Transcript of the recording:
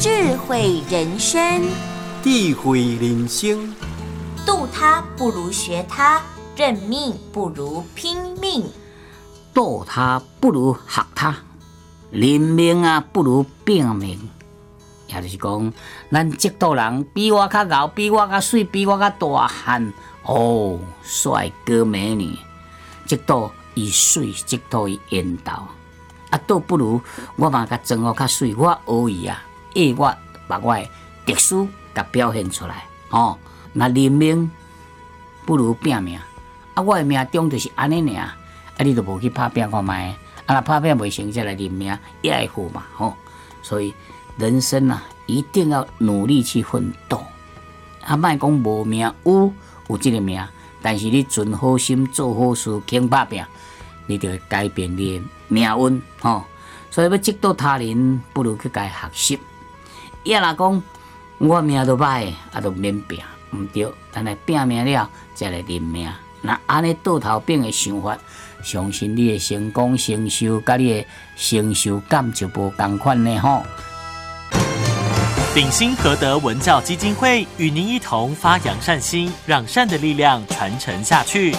智慧人生，智慧人生，渡他不如学他，认命不如拼命。渡他不如学他，认命啊不如拼命。也就是讲，咱这度人比我较高，比我较水，比我较大汉哦，帅哥美女，这度伊水，这度伊缘投，啊，倒不如我嘛甲装好较水，我学伊啊，诶，我把我的特殊甲表现出来，哦，那认命不如拼命，啊，我的命中就是安尼尔，啊，你都无去拍拼看卖，啊，若拍拼袂成，再来认命也会好嘛，吼，所以。人生啊，一定要努力去奋斗。啊，莫讲无命，有有这个命，但是你存好心，做好事，肯拍拼，你就会改变你的命运。吼，所以要嫉妒他人，不如去该学习。也拉讲我命都歹，啊，都免拼，毋对，等来拼命了，再来认命。那安尼倒头变的想法，相信你的成功、成就，甲你的成就感就无同款呢，吼。鼎新和德文教基金会与您一同发扬善心，让善的力量传承下去。